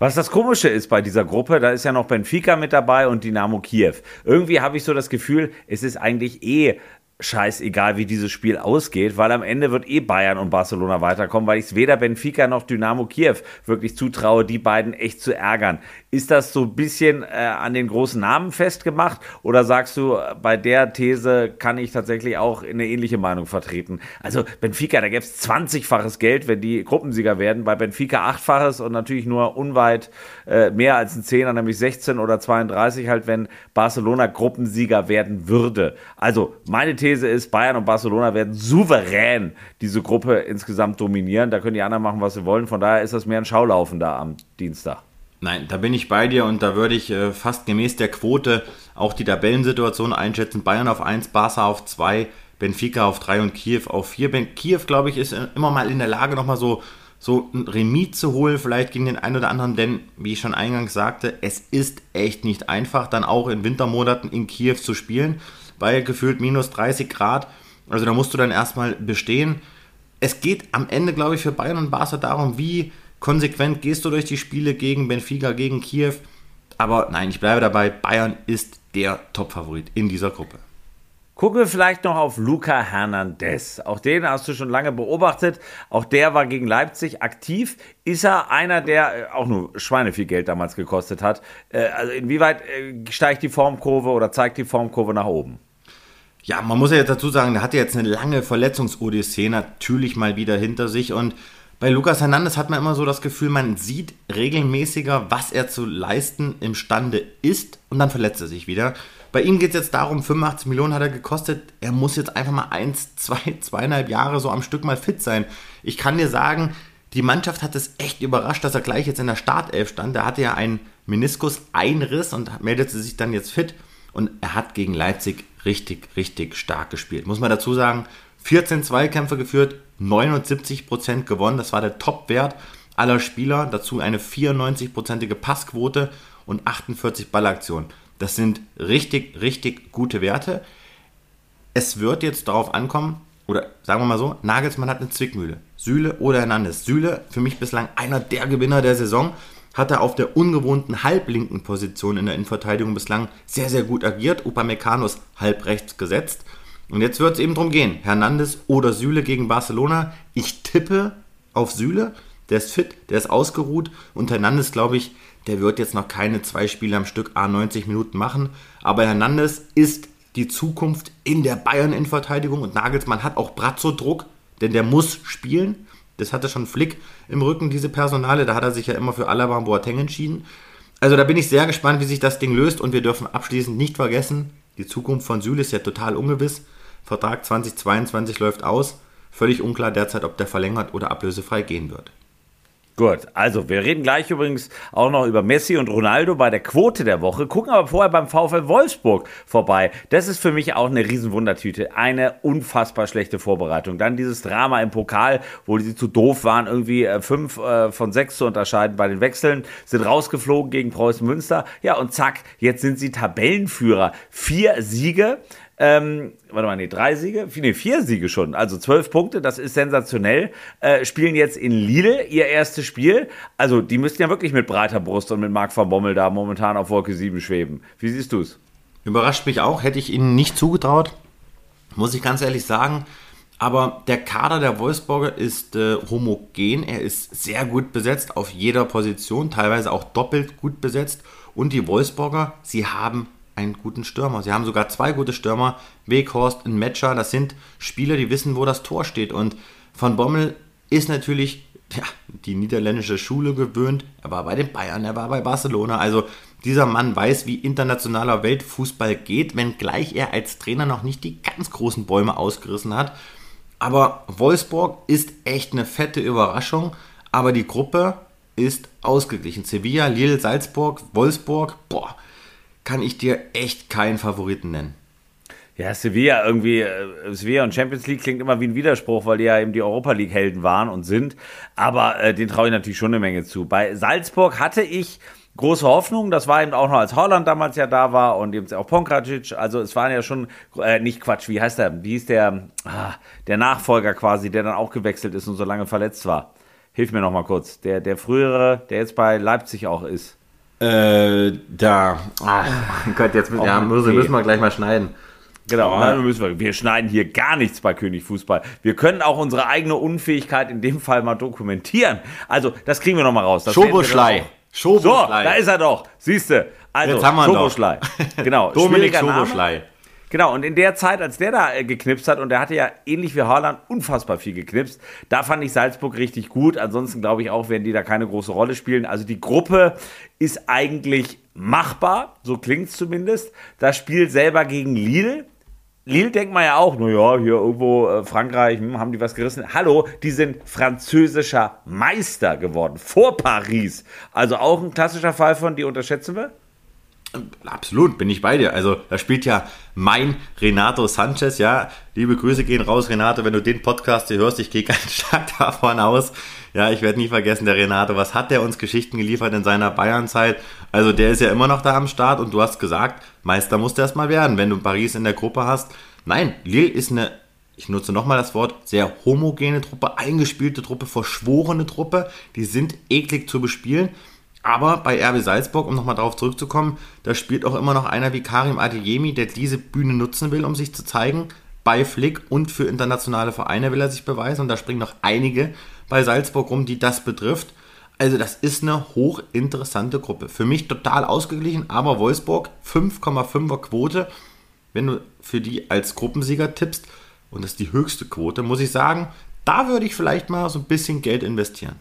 Was das Komische ist bei dieser Gruppe, da ist ja noch Benfica mit dabei und Dynamo Kiew. Irgendwie habe ich so das Gefühl, es ist eigentlich eh scheißegal, wie dieses Spiel ausgeht, weil am Ende wird eh Bayern und Barcelona weiterkommen, weil ich es weder Benfica noch Dynamo Kiew wirklich zutraue, die beiden echt zu ärgern. Ist das so ein bisschen äh, an den großen Namen festgemacht oder sagst du, bei der These kann ich tatsächlich auch eine ähnliche Meinung vertreten? Also Benfica, da gäbe es 20-faches Geld, wenn die Gruppensieger werden, bei Benfica 8-faches und natürlich nur unweit äh, mehr als ein Zehner, nämlich 16 oder 32 halt, wenn Barcelona Gruppensieger werden würde. Also meine These ist, Bayern und Barcelona werden souverän diese Gruppe insgesamt dominieren. Da können die anderen machen, was sie wollen. Von daher ist das mehr ein Schaulaufen da am Dienstag. Nein, da bin ich bei dir und da würde ich äh, fast gemäß der Quote auch die Tabellensituation einschätzen. Bayern auf 1, Barca auf 2, Benfica auf 3 und Kiew auf 4. Kiew, glaube ich, ist äh, immer mal in der Lage, nochmal so, so ein Remis zu holen, vielleicht gegen den einen oder anderen, denn, wie ich schon eingangs sagte, es ist echt nicht einfach, dann auch in Wintermonaten in Kiew zu spielen bei gefühlt minus 30 Grad. Also da musst du dann erstmal bestehen. Es geht am Ende, glaube ich, für Bayern und Barca darum, wie konsequent gehst du durch die Spiele gegen Benfica, gegen Kiew. Aber nein, ich bleibe dabei, Bayern ist der Top-Favorit in dieser Gruppe. Gucken wir vielleicht noch auf Luca Hernandez. Auch den hast du schon lange beobachtet. Auch der war gegen Leipzig aktiv. Ist er einer, der äh, auch nur Schweine viel Geld damals gekostet hat? Äh, also inwieweit äh, steigt die Formkurve oder zeigt die Formkurve nach oben? Ja, man muss ja jetzt dazu sagen, der hatte jetzt eine lange Verletzungsodyssee natürlich mal wieder hinter sich und bei Lukas Hernandez hat man immer so das Gefühl, man sieht regelmäßiger, was er zu leisten imstande ist und dann verletzt er sich wieder. Bei ihm geht es jetzt darum, 85 Millionen hat er gekostet, er muss jetzt einfach mal eins, zwei, zweieinhalb Jahre so am Stück mal fit sein. Ich kann dir sagen, die Mannschaft hat es echt überrascht, dass er gleich jetzt in der Startelf stand. Er hatte ja einen Meniskus-Einriss und meldete sich dann jetzt fit und er hat gegen Leipzig richtig, richtig stark gespielt. Muss man dazu sagen, 14 Zweikämpfe geführt, 79% gewonnen, das war der Top-Wert aller Spieler. Dazu eine 94%ige Passquote und 48 Ballaktionen. Das sind richtig, richtig gute Werte. Es wird jetzt darauf ankommen, oder sagen wir mal so, Nagelsmann hat eine Zwickmühle. Süle oder Hernandez. Süle, für mich bislang einer der Gewinner der Saison, hat er auf der ungewohnten halblinken Position in der Innenverteidigung bislang sehr, sehr gut agiert. Upamecano halb rechts gesetzt. Und jetzt wird es eben darum gehen, Hernandez oder Süle gegen Barcelona. Ich tippe auf Süle, der ist fit, der ist ausgeruht. Und Hernandez, glaube ich, der wird jetzt noch keine zwei Spiele am Stück A90 Minuten machen. Aber Hernandez ist die Zukunft in der Bayern-Innenverteidigung und Nagelsmann hat auch Brazzo Druck, denn der muss spielen. Das hatte schon Flick im Rücken, diese Personale. Da hat er sich ja immer für Alaba und Boateng entschieden. Also da bin ich sehr gespannt, wie sich das Ding löst. Und wir dürfen abschließend nicht vergessen, die Zukunft von Süle ist ja total ungewiss. Vertrag 2022 läuft aus. Völlig unklar derzeit, ob der verlängert oder ablösefrei gehen wird. Gut, also wir reden gleich übrigens auch noch über Messi und Ronaldo bei der Quote der Woche, gucken aber vorher beim VfL Wolfsburg vorbei. Das ist für mich auch eine Riesenwundertüte, eine unfassbar schlechte Vorbereitung. Dann dieses Drama im Pokal, wo sie zu doof waren, irgendwie äh, fünf äh, von sechs zu unterscheiden bei den Wechseln, sind rausgeflogen gegen Preußen Münster. Ja, und zack, jetzt sind sie Tabellenführer. Vier Siege. Ähm, warte mal, nee, drei Siege? Nee, vier Siege schon. Also zwölf Punkte, das ist sensationell. Äh, spielen jetzt in Lille ihr erstes Spiel. Also, die müssten ja wirklich mit breiter Brust und mit Marc van Bommel da momentan auf Wolke 7 schweben. Wie siehst du es? Überrascht mich auch, hätte ich ihnen nicht zugetraut, muss ich ganz ehrlich sagen. Aber der Kader der Wolfsburger ist äh, homogen. Er ist sehr gut besetzt auf jeder Position, teilweise auch doppelt gut besetzt. Und die Wolfsburger, sie haben einen guten Stürmer. Sie haben sogar zwei gute Stürmer, Weghorst und Metscher. Das sind Spieler, die wissen, wo das Tor steht. Und von Bommel ist natürlich ja, die niederländische Schule gewöhnt. Er war bei den Bayern, er war bei Barcelona. Also dieser Mann weiß, wie internationaler Weltfußball geht, wenngleich er als Trainer noch nicht die ganz großen Bäume ausgerissen hat. Aber Wolfsburg ist echt eine fette Überraschung. Aber die Gruppe ist ausgeglichen. Sevilla, Lille, Salzburg, Wolfsburg, boah, kann ich dir echt keinen Favoriten nennen. Ja, Sevilla irgendwie, äh, Sevilla und Champions League klingt immer wie ein Widerspruch, weil die ja eben die Europa League Helden waren und sind. Aber äh, den traue ich natürlich schon eine Menge zu. Bei Salzburg hatte ich große Hoffnung. Das war eben auch noch, als Holland damals ja da war und eben auch Pongracic. Also es waren ja schon, äh, nicht Quatsch, wie heißt der? Wie hieß der, ah, der Nachfolger quasi, der dann auch gewechselt ist und so lange verletzt war? Hilf mir noch mal kurz. Der, der frühere, der jetzt bei Leipzig auch ist. Äh, da. Ach, Gott, jetzt müssen, ja, müssen, müssen wir gleich mal schneiden. Genau, müssen wir, wir schneiden hier gar nichts bei König Fußball. Wir können auch unsere eigene Unfähigkeit in dem Fall mal dokumentieren. Also, das kriegen wir noch mal raus. Schoboschlei. So, da ist er doch. Siehst du. Also, Jetzt haben wir Schoboschlei. Genau. Dominik Schoboschlei. Genau, und in der Zeit, als der da äh, geknipst hat, und der hatte ja ähnlich wie Haaland unfassbar viel geknipst, da fand ich Salzburg richtig gut. Ansonsten glaube ich auch, werden die da keine große Rolle spielen. Also die Gruppe ist eigentlich machbar, so klingt es zumindest. Das Spiel selber gegen Lille. Lille denkt man ja auch, naja, hier irgendwo äh, Frankreich, hm, haben die was gerissen. Hallo, die sind französischer Meister geworden, vor Paris. Also auch ein klassischer Fall von, die unterschätzen wir? Absolut, bin ich bei dir. Also da spielt ja mein Renato Sanchez, ja. Liebe Grüße gehen raus, Renato, wenn du den Podcast hier hörst, ich gehe ganz stark davon aus. Ja, ich werde nie vergessen, der Renato, was hat der uns Geschichten geliefert in seiner Bayernzeit? Also der ist ja immer noch da am Start und du hast gesagt, Meister musst du erst mal werden, wenn du Paris in der Gruppe hast. Nein, Lille ist eine, ich nutze nochmal das Wort, sehr homogene Truppe, eingespielte Truppe, verschworene Truppe. Die sind eklig zu bespielen. Aber bei RB Salzburg, um nochmal darauf zurückzukommen, da spielt auch immer noch einer wie Karim Adeyemi, der diese Bühne nutzen will, um sich zu zeigen. Bei Flick und für internationale Vereine will er sich beweisen. Und da springen noch einige bei Salzburg rum, die das betrifft. Also das ist eine hochinteressante Gruppe. Für mich total ausgeglichen, aber Wolfsburg 5,5er Quote. Wenn du für die als Gruppensieger tippst, und das ist die höchste Quote, muss ich sagen, da würde ich vielleicht mal so ein bisschen Geld investieren.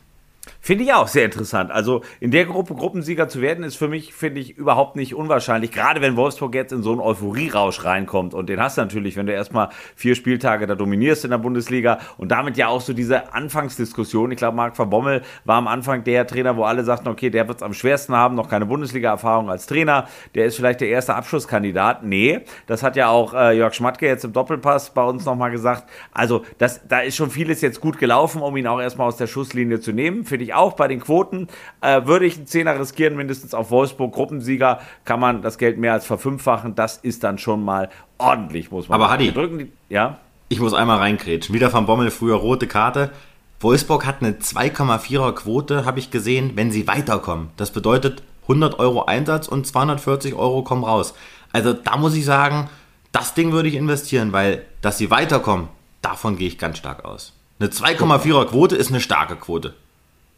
Finde ich auch sehr interessant. Also in der Gruppe Gruppensieger zu werden, ist für mich, finde ich, überhaupt nicht unwahrscheinlich. Gerade wenn Wolfsburg jetzt in so einen Euphorie-Rausch reinkommt. Und den hast du natürlich, wenn du erstmal vier Spieltage da dominierst in der Bundesliga und damit ja auch so diese Anfangsdiskussion. Ich glaube, Marc Verbommel war am Anfang der Trainer, wo alle sagten, okay, der wird es am schwersten haben, noch keine Bundesliga-Erfahrung als Trainer. Der ist vielleicht der erste Abschlusskandidat. Nee, das hat ja auch äh, Jörg Schmatke jetzt im Doppelpass bei uns nochmal gesagt. Also das, da ist schon vieles jetzt gut gelaufen, um ihn auch erstmal aus der Schusslinie zu nehmen finde ich auch. Bei den Quoten äh, würde ich einen Zehner riskieren, mindestens auf Wolfsburg. Gruppensieger kann man das Geld mehr als verfünffachen. Das ist dann schon mal ordentlich, muss man Aber sagen. Hadi, drücken die, ja? ich muss einmal reinkrätschen. Wieder vom Bommel, früher rote Karte. Wolfsburg hat eine 2,4er Quote, habe ich gesehen, wenn sie weiterkommen. Das bedeutet 100 Euro Einsatz und 240 Euro kommen raus. Also da muss ich sagen, das Ding würde ich investieren, weil dass sie weiterkommen, davon gehe ich ganz stark aus. Eine 2,4er Quote ist eine starke Quote.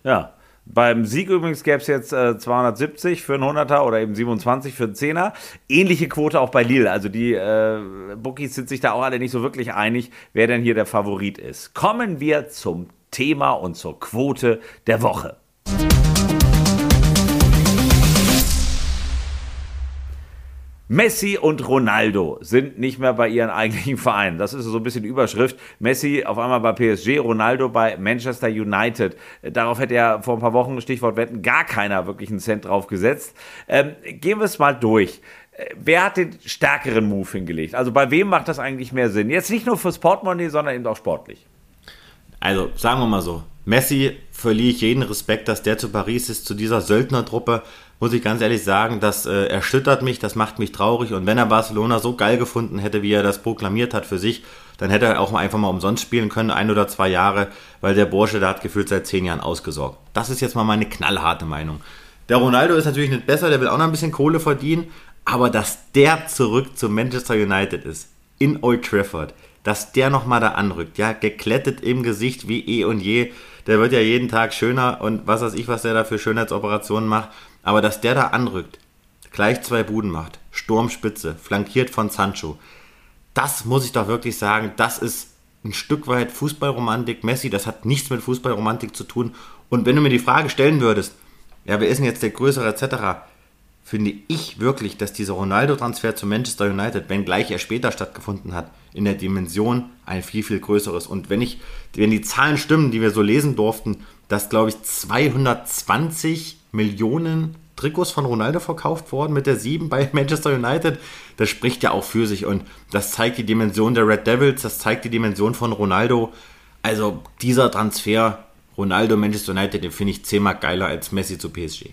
Ja. Beim Sieg übrigens gäbe es jetzt äh, 270 für einen 100er oder eben 27 für einen 10er. Ähnliche Quote auch bei Lille. Also die äh, Bookies sind sich da auch alle nicht so wirklich einig, wer denn hier der Favorit ist. Kommen wir zum Thema und zur Quote der Woche. Messi und Ronaldo sind nicht mehr bei ihren eigentlichen Vereinen. Das ist so ein bisschen Überschrift. Messi auf einmal bei PSG, Ronaldo bei Manchester United. Darauf hätte ja vor ein paar Wochen, Stichwort Wetten, gar keiner wirklich einen Cent drauf gesetzt. Ähm, gehen wir es mal durch. Wer hat den stärkeren Move hingelegt? Also bei wem macht das eigentlich mehr Sinn? Jetzt nicht nur fürs Portemonnaie, sondern eben auch sportlich. Also sagen wir mal so. Messi verliere ich jeden Respekt, dass der zu Paris ist, zu dieser Söldnertruppe muss ich ganz ehrlich sagen, das äh, erschüttert mich, das macht mich traurig. Und wenn er Barcelona so geil gefunden hätte, wie er das proklamiert hat für sich, dann hätte er auch einfach mal umsonst spielen können, ein oder zwei Jahre, weil der Bursche, der hat gefühlt seit zehn Jahren ausgesorgt. Das ist jetzt mal meine knallharte Meinung. Der Ronaldo ist natürlich nicht besser, der will auch noch ein bisschen Kohle verdienen, aber dass der zurück zu Manchester United ist, in Old Trafford, dass der nochmal da anrückt, ja, geklettet im Gesicht wie eh und je, der wird ja jeden Tag schöner und was weiß ich, was der da für Schönheitsoperationen macht. Aber dass der da anrückt, gleich zwei Buden macht, Sturmspitze, flankiert von Sancho. Das muss ich doch wirklich sagen, das ist ein Stück weit Fußballromantik. Messi, das hat nichts mit Fußballromantik zu tun. Und wenn du mir die Frage stellen würdest, ja, wer ist denn jetzt der Größere etc., finde ich wirklich, dass dieser Ronaldo-Transfer zu Manchester United, wenngleich er später stattgefunden hat, in der Dimension ein viel, viel größeres. Und wenn ich, wenn die Zahlen stimmen, die wir so lesen durften, dass, glaube ich, 220 Millionen Trikots von Ronaldo verkauft worden mit der 7 bei Manchester United. Das spricht ja auch für sich und das zeigt die Dimension der Red Devils, das zeigt die Dimension von Ronaldo. Also dieser Transfer Ronaldo Manchester United, den finde ich zehnmal geiler als Messi zu PSG.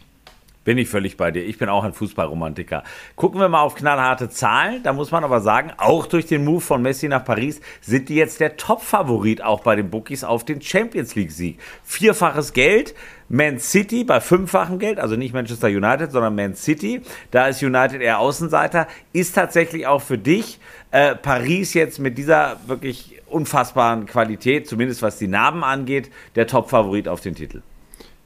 Bin ich völlig bei dir. Ich bin auch ein Fußballromantiker. Gucken wir mal auf knallharte Zahlen. Da muss man aber sagen, auch durch den Move von Messi nach Paris sind die jetzt der Top-Favorit auch bei den Bookies auf den Champions League-Sieg. Vierfaches Geld. Man City bei fünffachem Geld, also nicht Manchester United, sondern Man City. Da ist United eher Außenseiter. Ist tatsächlich auch für dich äh, Paris jetzt mit dieser wirklich unfassbaren Qualität, zumindest was die Narben angeht, der Top-Favorit auf den Titel.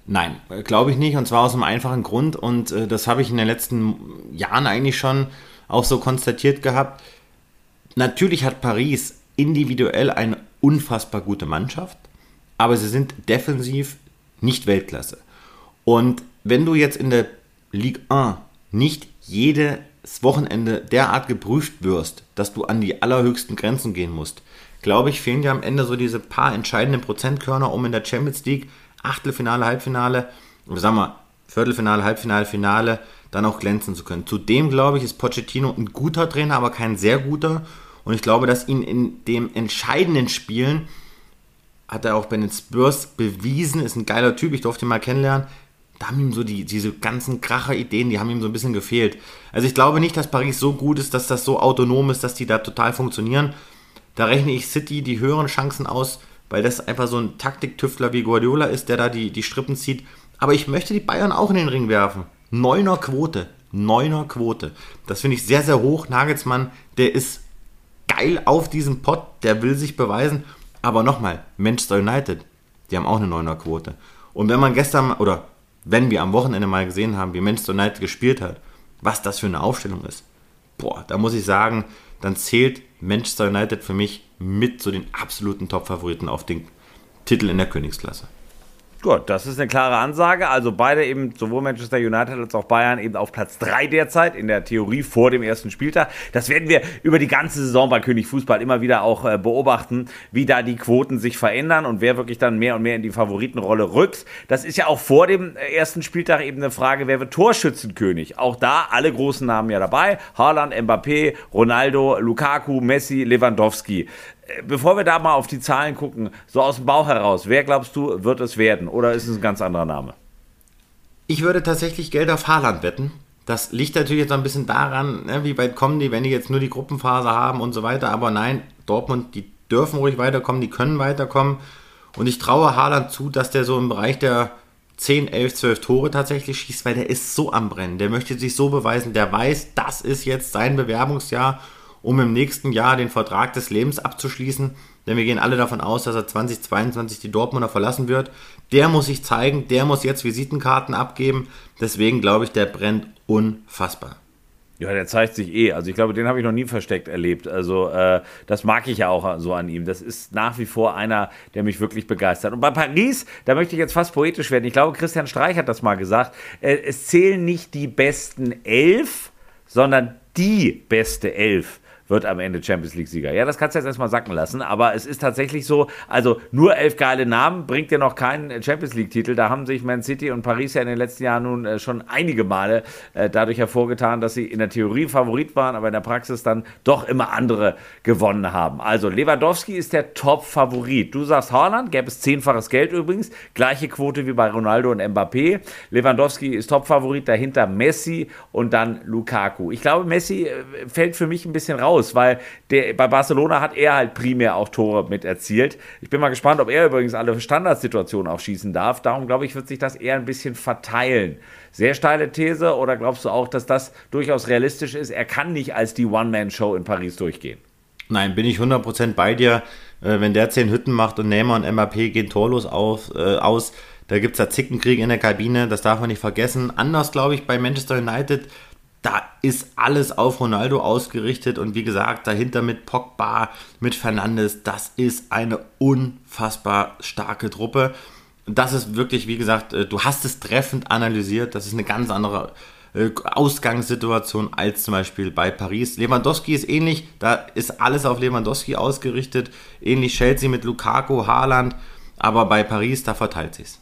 Nein, glaube ich nicht. Und zwar aus einem einfachen Grund. Und äh, das habe ich in den letzten Jahren eigentlich schon auch so konstatiert gehabt. Natürlich hat Paris individuell eine unfassbar gute Mannschaft, aber sie sind defensiv nicht Weltklasse. Und wenn du jetzt in der Ligue 1 nicht jedes Wochenende derart geprüft wirst, dass du an die allerhöchsten Grenzen gehen musst, glaube ich, fehlen dir am Ende so diese paar entscheidenden Prozentkörner, um in der Champions League Achtelfinale, Halbfinale, sagen wir Viertelfinale, Halbfinale, Finale, dann auch glänzen zu können. Zudem glaube ich, ist Pochettino ein guter Trainer, aber kein sehr guter. Und ich glaube, dass ihn in dem entscheidenden Spielen hat er auch bei den Spurs bewiesen, ist ein geiler Typ, ich durfte ihn mal kennenlernen. Da haben ihm so die, diese ganzen Kracher-Ideen, die haben ihm so ein bisschen gefehlt. Also ich glaube nicht, dass Paris so gut ist, dass das so autonom ist, dass die da total funktionieren. Da rechne ich City die höheren Chancen aus, weil das einfach so ein Taktiktüftler wie Guardiola ist, der da die, die Strippen zieht. Aber ich möchte die Bayern auch in den Ring werfen. Neuner Quote. Neuner Quote. Das finde ich sehr, sehr hoch. Nagelsmann, der ist geil auf diesem Pott, der will sich beweisen. Aber nochmal, Manchester United, die haben auch eine Neuner Quote. Und wenn man gestern, oder wenn wir am Wochenende mal gesehen haben, wie Manchester United gespielt hat, was das für eine Aufstellung ist, boah, da muss ich sagen, dann zählt Manchester United für mich mit zu den absoluten Top-Favoriten auf den Titel in der Königsklasse. Gut, das ist eine klare Ansage. Also beide eben, sowohl Manchester United als auch Bayern, eben auf Platz 3 derzeit, in der Theorie vor dem ersten Spieltag. Das werden wir über die ganze Saison bei König Fußball immer wieder auch äh, beobachten, wie da die Quoten sich verändern und wer wirklich dann mehr und mehr in die Favoritenrolle rückt. Das ist ja auch vor dem ersten Spieltag eben eine Frage, wer wird Torschützenkönig? Auch da alle großen Namen ja dabei. Haaland, Mbappé, Ronaldo, Lukaku, Messi, Lewandowski bevor wir da mal auf die Zahlen gucken, so aus dem Bauch heraus, wer glaubst du, wird es werden? Oder ist es ein ganz anderer Name? Ich würde tatsächlich Geld auf Haaland wetten. Das liegt natürlich jetzt ein bisschen daran, ne, wie weit kommen die, wenn die jetzt nur die Gruppenphase haben und so weiter. Aber nein, Dortmund, die dürfen ruhig weiterkommen, die können weiterkommen. Und ich traue Haaland zu, dass der so im Bereich der 10, 11, 12 Tore tatsächlich schießt, weil der ist so am Brennen. Der möchte sich so beweisen, der weiß, das ist jetzt sein Bewerbungsjahr um im nächsten Jahr den Vertrag des Lebens abzuschließen. Denn wir gehen alle davon aus, dass er 2022 die Dortmunder verlassen wird. Der muss sich zeigen, der muss jetzt Visitenkarten abgeben. Deswegen glaube ich, der brennt unfassbar. Ja, der zeigt sich eh. Also ich glaube, den habe ich noch nie versteckt erlebt. Also äh, das mag ich ja auch so an ihm. Das ist nach wie vor einer, der mich wirklich begeistert. Und bei Paris, da möchte ich jetzt fast poetisch werden. Ich glaube, Christian Streich hat das mal gesagt. Äh, es zählen nicht die besten elf, sondern die beste elf wird am Ende Champions League-Sieger. Ja, das kannst du jetzt erstmal sacken lassen, aber es ist tatsächlich so, also nur elf geile Namen bringt dir noch keinen Champions League-Titel. Da haben sich Man City und Paris ja in den letzten Jahren nun äh, schon einige Male äh, dadurch hervorgetan, dass sie in der Theorie Favorit waren, aber in der Praxis dann doch immer andere gewonnen haben. Also Lewandowski ist der Top-Favorit. Du sagst Haaland, gäbe es zehnfaches Geld übrigens, gleiche Quote wie bei Ronaldo und Mbappé. Lewandowski ist Top-Favorit, dahinter Messi und dann Lukaku. Ich glaube, Messi äh, fällt für mich ein bisschen raus aus, weil der, bei Barcelona hat er halt primär auch Tore mit erzielt. Ich bin mal gespannt, ob er übrigens alle Standardsituationen auch schießen darf. Darum glaube ich, wird sich das eher ein bisschen verteilen. Sehr steile These oder glaubst du auch, dass das durchaus realistisch ist? Er kann nicht als die One-Man-Show in Paris durchgehen. Nein, bin ich 100% bei dir. Äh, wenn der zehn Hütten macht und Neymar und MAP gehen torlos auf, äh, aus, da gibt es da Zickenkrieg in der Kabine, das darf man nicht vergessen. Anders glaube ich bei Manchester United, da ist alles auf Ronaldo ausgerichtet und wie gesagt, dahinter mit Pogba, mit Fernandes, das ist eine unfassbar starke Truppe. Das ist wirklich, wie gesagt, äh, du hast es treffend analysiert, das ist eine ganz andere äh, Ausgangssituation als zum Beispiel bei Paris. Lewandowski ist ähnlich, da ist alles auf Lewandowski ausgerichtet, ähnlich Chelsea mit Lukaku, Haaland, aber bei Paris, da verteilt sich's.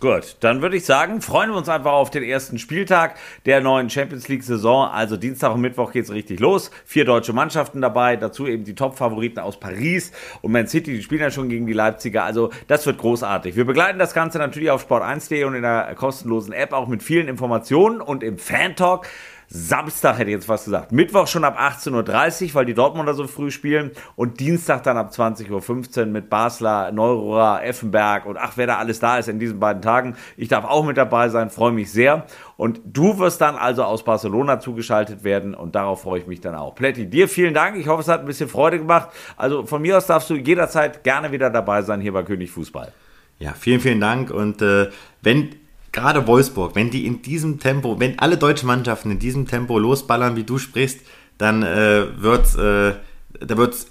Gut, dann würde ich sagen, freuen wir uns einfach auf den ersten Spieltag der neuen Champions League-Saison. Also Dienstag und Mittwoch geht es richtig los. Vier deutsche Mannschaften dabei, dazu eben die Top-Favoriten aus Paris und Man City, die spielen ja schon gegen die Leipziger. Also das wird großartig. Wir begleiten das Ganze natürlich auf sport1.de und in der kostenlosen App auch mit vielen Informationen und im Fan-Talk. Samstag hätte ich jetzt fast gesagt. Mittwoch schon ab 18.30 Uhr, weil die Dortmunder so früh spielen. Und Dienstag dann ab 20.15 Uhr mit Basler, Neurohrer, Effenberg und ach, wer da alles da ist in diesen beiden Tagen. Ich darf auch mit dabei sein, freue mich sehr. Und du wirst dann also aus Barcelona zugeschaltet werden und darauf freue ich mich dann auch. Plätti, dir vielen Dank. Ich hoffe, es hat ein bisschen Freude gemacht. Also von mir aus darfst du jederzeit gerne wieder dabei sein hier bei König Fußball. Ja, vielen, vielen Dank. Und äh, wenn gerade Wolfsburg, wenn die in diesem Tempo, wenn alle deutschen Mannschaften in diesem Tempo losballern, wie du sprichst, dann äh, wird's, äh, da wird's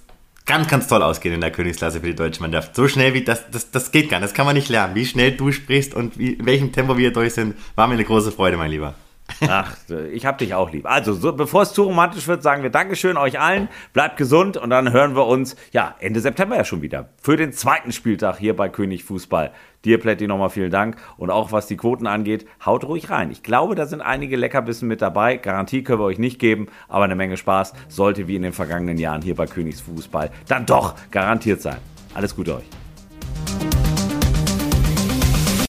ganz, ganz toll ausgehen in der Königsklasse für die deutsche Mannschaft. So schnell wie das, das, das geht gar nicht, das kann man nicht lernen. Wie schnell du sprichst und wie, in welchem Tempo wir durch sind, war mir eine große Freude, mein Lieber. Ach, ich hab dich auch lieb. Also, so, bevor es zu romantisch wird, sagen wir Dankeschön euch allen. Bleibt gesund und dann hören wir uns, ja, Ende September ja schon wieder. Für den zweiten Spieltag hier bei König Fußball. Dir, Plätti, nochmal vielen Dank. Und auch was die Quoten angeht, haut ruhig rein. Ich glaube, da sind einige Leckerbissen mit dabei. Garantie können wir euch nicht geben, aber eine Menge Spaß sollte wie in den vergangenen Jahren hier bei Königs Fußball dann doch garantiert sein. Alles Gute euch.